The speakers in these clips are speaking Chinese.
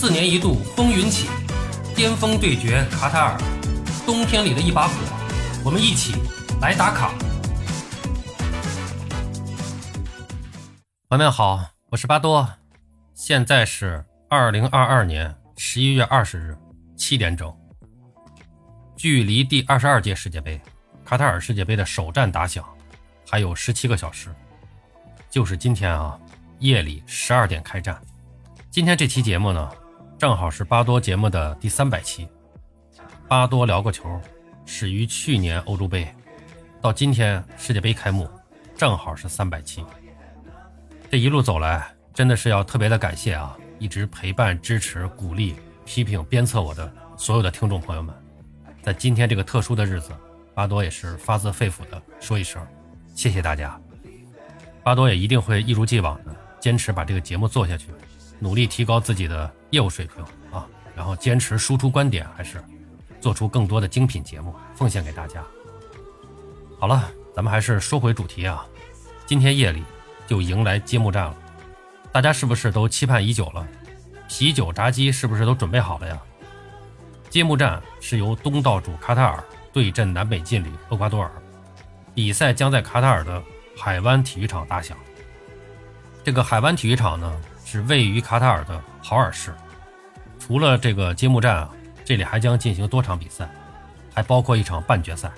四年一度风云起，巅峰对决卡塔尔，冬天里的一把火，我们一起来打卡。朋友们好，我是巴多，现在是二零二二年十一月二十日七点整，距离第二十二届世界杯卡塔尔世界杯的首战打响还有十七个小时，就是今天啊，夜里十二点开战。今天这期节目呢，正好是巴多节目的第三百期。巴多聊个球，始于去年欧洲杯，到今天世界杯开幕，正好是三百期。这一路走来，真的是要特别的感谢啊，一直陪伴、支持、鼓励、批评、鞭策我的所有的听众朋友们。在今天这个特殊的日子，巴多也是发自肺腑的说一声，谢谢大家。巴多也一定会一如既往的坚持把这个节目做下去。努力提高自己的业务水平啊，然后坚持输出观点，还是做出更多的精品节目奉献给大家。好了，咱们还是说回主题啊，今天夜里就迎来揭幕战了，大家是不是都期盼已久了？啤酒、炸鸡是不是都准备好了呀？揭幕战是由东道主卡塔尔对阵南北劲旅厄瓜多尔，比赛将在卡塔尔的海湾体育场打响。这个海湾体育场呢？是位于卡塔尔的豪尔市。除了这个揭幕战啊，这里还将进行多场比赛，还包括一场半决赛。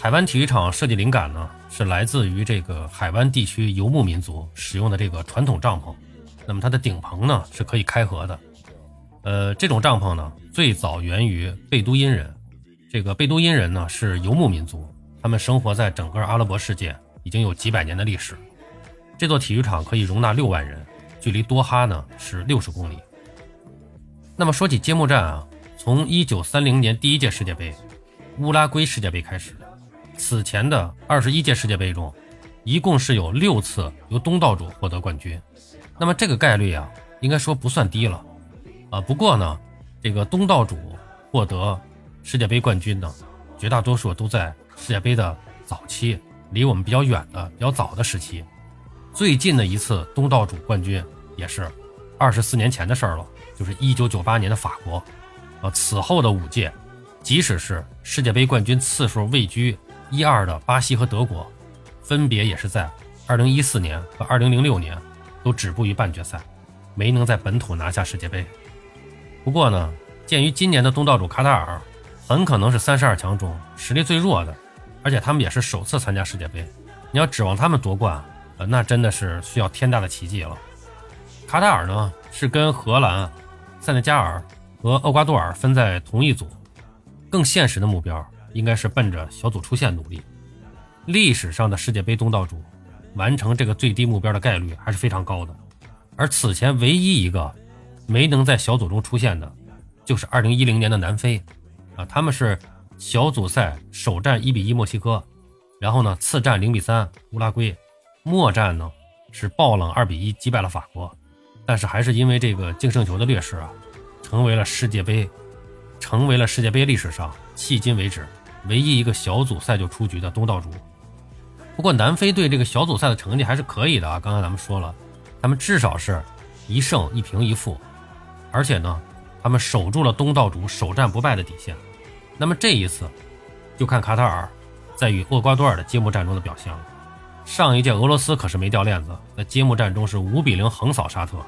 海湾体育场设计灵感呢，是来自于这个海湾地区游牧民族使用的这个传统帐篷。那么它的顶棚呢是可以开合的。呃，这种帐篷呢最早源于贝都因人。这个贝都因人呢是游牧民族，他们生活在整个阿拉伯世界已经有几百年的历史。这座体育场可以容纳六万人，距离多哈呢是六十公里。那么说起揭幕战啊，从一九三零年第一届世界杯乌拉圭世界杯开始，此前的二十一届世界杯中，一共是有六次由东道主获得冠军。那么这个概率啊，应该说不算低了啊。不过呢，这个东道主获得世界杯冠军呢，绝大多数都在世界杯的早期，离我们比较远的、比较早的时期。最近的一次东道主冠军也是二十四年前的事儿了，就是一九九八年的法国。呃，此后的五届，即使是世界杯冠军次数位居一二的巴西和德国，分别也是在二零一四年和二零零六年都止步于半决赛，没能在本土拿下世界杯。不过呢，鉴于今年的东道主卡塔尔很可能是三十二强中实力最弱的，而且他们也是首次参加世界杯，你要指望他们夺冠？呃，那真的是需要天大的奇迹了。卡塔尔呢是跟荷兰、塞内加尔和厄瓜多尔分在同一组，更现实的目标应该是奔着小组出线努力。历史上的世界杯东道主完成这个最低目标的概率还是非常高的。而此前唯一一个没能在小组中出现的，就是2010年的南非啊，他们是小组赛首战1比1墨西哥，然后呢次战0比3乌拉圭。末战呢是爆冷二比一击败了法国，但是还是因为这个净胜球的劣势啊，成为了世界杯，成为了世界杯历史上迄今为止唯一一个小组赛就出局的东道主。不过南非队这个小组赛的成绩还是可以的啊，刚才咱们说了，他们至少是一胜一平一负，而且呢，他们守住了东道主首战不败的底线。那么这一次，就看卡塔尔在与厄瓜多尔的揭幕战中的表现了。上一届俄罗斯可是没掉链子，在揭幕战中是五比零横扫沙特。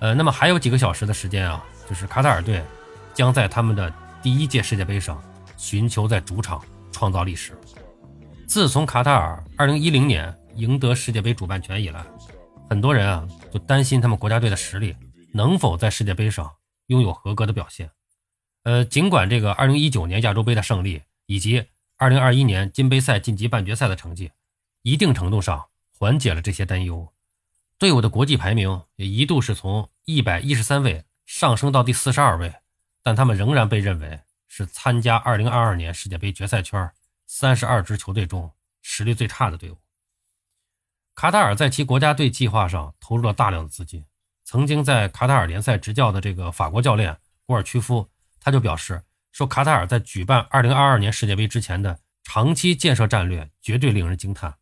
呃，那么还有几个小时的时间啊，就是卡塔尔队将在他们的第一届世界杯上寻求在主场创造历史。自从卡塔尔2010年赢得世界杯主办权以来，很多人啊就担心他们国家队的实力能否在世界杯上拥有合格的表现。呃，尽管这个2019年亚洲杯的胜利以及2021年金杯赛晋级半决赛的成绩。一定程度上缓解了这些担忧，队伍的国际排名也一度是从一百一十三位上升到第四十二位，但他们仍然被认为是参加二零二二年世界杯决赛圈三十二支球队中实力最差的队伍。卡塔尔在其国家队计划上投入了大量的资金，曾经在卡塔尔联赛执教的这个法国教练古尔屈夫他就表示说，卡塔尔在举办二零二二年世界杯之前的长期建设战略绝对令人惊叹。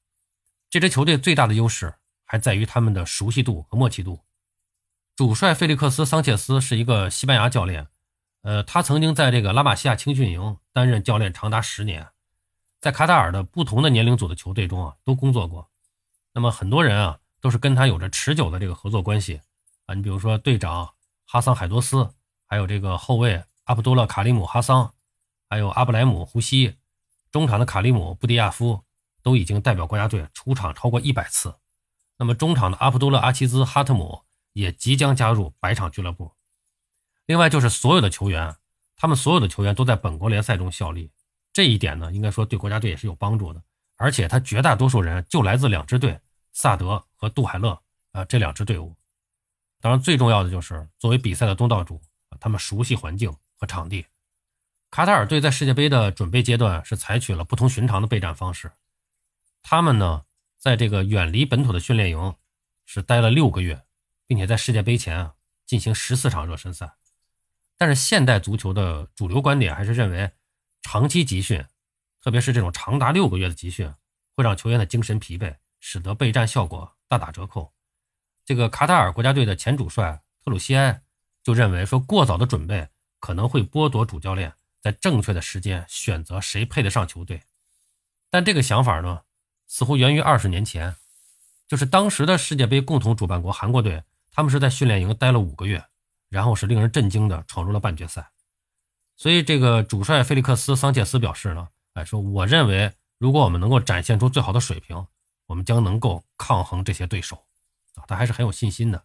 这支球队最大的优势还在于他们的熟悉度和默契度。主帅费利克斯·桑切斯是一个西班牙教练，呃，他曾经在这个拉玛西亚青训营担任教练长达十年，在卡塔尔的不同的年龄组的球队中啊都工作过。那么很多人啊都是跟他有着持久的这个合作关系啊，你比如说队长哈桑·海多斯，还有这个后卫阿卜杜勒·卡利姆·哈桑，还有阿布莱姆·胡西，中场的卡利姆·布迪亚夫都已经代表国家队出场超过一百次。那么中场的阿卜杜勒·阿齐兹·哈特姆也即将加入百场俱乐部。另外就是所有的球员，他们所有的球员都在本国联赛中效力，这一点呢，应该说对国家队也是有帮助的。而且他绝大多数人就来自两支队，萨德和杜海勒啊这两支队伍。当然，最重要的就是作为比赛的东道主，他们熟悉环境和场地。卡塔尔队在世界杯的准备阶段是采取了不同寻常的备战方式，他们呢。在这个远离本土的训练营是待了六个月，并且在世界杯前啊进行十四场热身赛。但是现代足球的主流观点还是认为，长期集训，特别是这种长达六个月的集训，会让球员的精神疲惫，使得备战效果大打折扣。这个卡塔尔国家队的前主帅特鲁西埃就认为说，过早的准备可能会剥夺主教练在正确的时间选择谁配得上球队。但这个想法呢？似乎源于二十年前，就是当时的世界杯共同主办国韩国队，他们是在训练营待了五个月，然后是令人震惊的闯入了半决赛。所以这个主帅菲利克斯·桑切斯表示呢，哎，说我认为如果我们能够展现出最好的水平，我们将能够抗衡这些对手，啊，他还是很有信心的。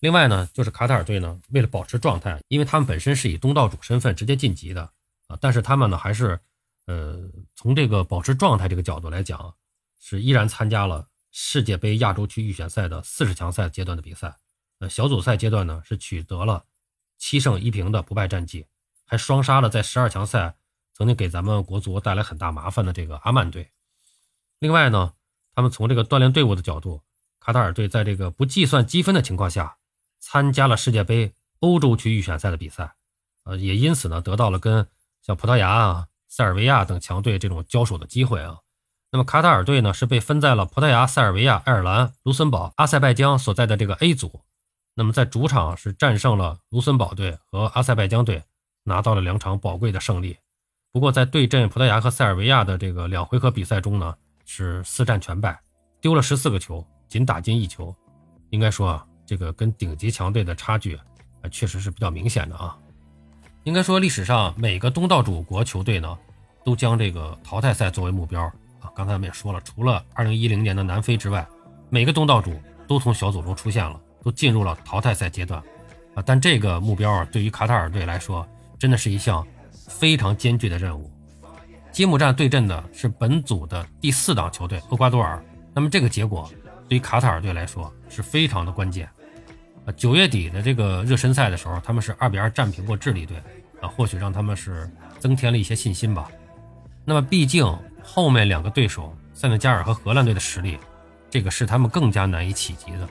另外呢，就是卡塔尔队呢，为了保持状态，因为他们本身是以东道主身份直接晋级的，啊，但是他们呢还是，呃，从这个保持状态这个角度来讲。是依然参加了世界杯亚洲区预选赛的四十强赛阶段的比赛，呃，小组赛阶段呢是取得了七胜一平的不败战绩，还双杀了在十二强赛曾经给咱们国足带来很大麻烦的这个阿曼队。另外呢，他们从这个锻炼队伍的角度，卡塔尔队在这个不计算积分的情况下参加了世界杯欧洲区预选赛的比赛，呃，也因此呢得到了跟像葡萄牙啊、塞尔维亚等强队这种交手的机会啊。那么卡塔尔队呢是被分在了葡萄牙、塞尔维亚、爱尔兰、卢森堡、阿塞拜疆所在的这个 A 组。那么在主场是战胜了卢森堡队和阿塞拜疆队，拿到了两场宝贵的胜利。不过在对阵葡萄牙和塞尔维亚的这个两回合比赛中呢，是四战全败，丢了十四个球，仅打进一球。应该说啊，这个跟顶级强队的差距啊，确实是比较明显的啊。应该说历史上每个东道主国球队呢，都将这个淘汰赛作为目标。啊刚才我们也说了，除了2010年的南非之外，每个东道主都从小组中出现了，都进入了淘汰赛阶段啊。但这个目标啊，对于卡塔尔队来说，真的是一项非常艰巨的任务。揭幕战对阵的是本组的第四档球队厄瓜多尔，那么这个结果对于卡塔尔队来说是非常的关键啊。九月底的这个热身赛的时候，他们是二比二战平过智利队啊，或许让他们是增添了一些信心吧。那么毕竟。后面两个对手塞内加尔和荷兰队的实力，这个是他们更加难以企及的。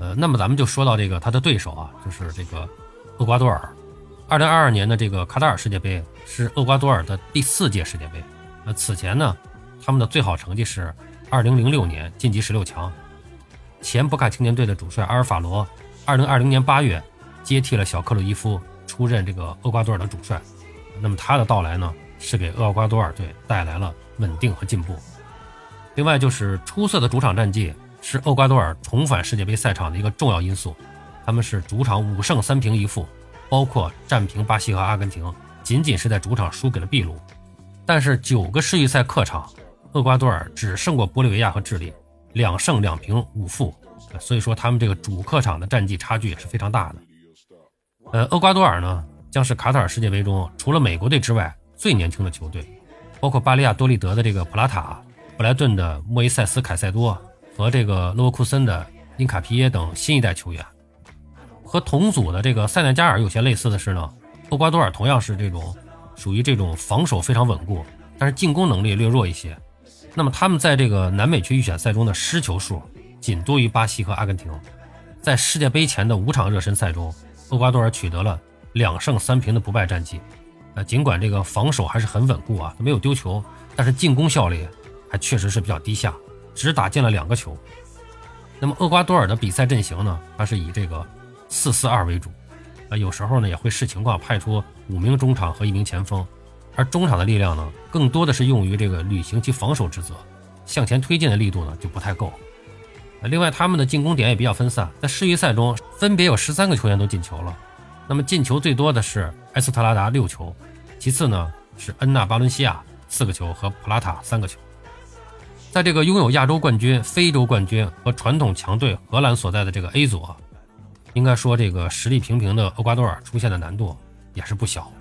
呃，那么咱们就说到这个他的对手啊，就是这个厄瓜多尔。二零二二年的这个卡塔尔世界杯是厄瓜多尔的第四届世界杯。那此前呢，他们的最好成绩是二零零六年晋级十六强。前博卡青年队的主帅阿尔法罗，二零二零年八月接替了小克鲁伊夫出任这个厄瓜多尔的主帅。那么他的到来呢？是给厄瓜多尔队带来了稳定和进步。另外，就是出色的主场战绩是厄瓜多尔重返世界杯赛场的一个重要因素。他们是主场五胜三平一负，包括战平巴西和阿根廷，仅仅是在主场输给了秘鲁。但是九个世预赛客场，厄瓜多尔只胜过玻利维亚和智利，两胜两平五负。所以说，他们这个主客场的战绩差距也是非常大的。呃，厄瓜多尔呢，将是卡塔尔世界杯中除了美国队之外。最年轻的球队，包括巴利亚多利德的这个普拉塔、布莱顿的莫伊塞斯凯塞多和这个勒沃库森的因卡皮耶等新一代球员。和同组的这个塞内加尔有些类似的是呢，厄瓜多尔同样是这种属于这种防守非常稳固，但是进攻能力略弱一些。那么他们在这个南美区预选赛中的失球数仅多于巴西和阿根廷。在世界杯前的五场热身赛中，厄瓜多尔取得了两胜三平的不败战绩。呃，尽管这个防守还是很稳固啊，没有丢球，但是进攻效率还确实是比较低下，只打进了两个球。那么厄瓜多尔的比赛阵型呢，它是以这个四四二为主，啊，有时候呢也会视情况派出五名中场和一名前锋，而中场的力量呢，更多的是用于这个履行其防守职责，向前推进的力度呢就不太够。另外，他们的进攻点也比较分散，在世预赛中分别有十三个球员都进球了。那么进球最多的是埃斯特拉达六球，其次呢是恩纳巴伦西亚四个球和普拉塔三个球。在这个拥有亚洲冠军、非洲冠军和传统强队荷兰所在的这个 A 组，应该说这个实力平平的厄瓜多尔出现的难度也是不小。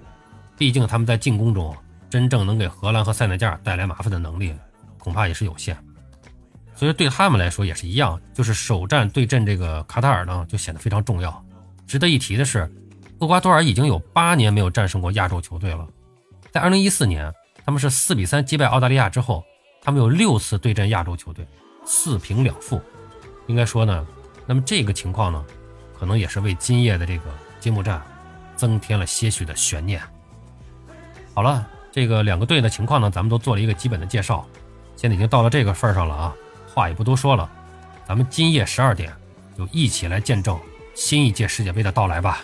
毕竟他们在进攻中真正能给荷兰和塞内加尔带来麻烦的能力恐怕也是有限。所以对他们来说也是一样，就是首战对阵这个卡塔尔呢，就显得非常重要。值得一提的是，厄瓜多尔已经有八年没有战胜过亚洲球队了。在2014年，他们是4比3击败澳大利亚之后，他们有六次对阵亚洲球队，四平两负。应该说呢，那么这个情况呢，可能也是为今夜的这个揭幕战增添了些许的悬念。好了，这个两个队的情况呢，咱们都做了一个基本的介绍，现在已经到了这个份上了啊。话也不多说了，咱们今夜十二点就一起来见证新一届世界杯的到来吧。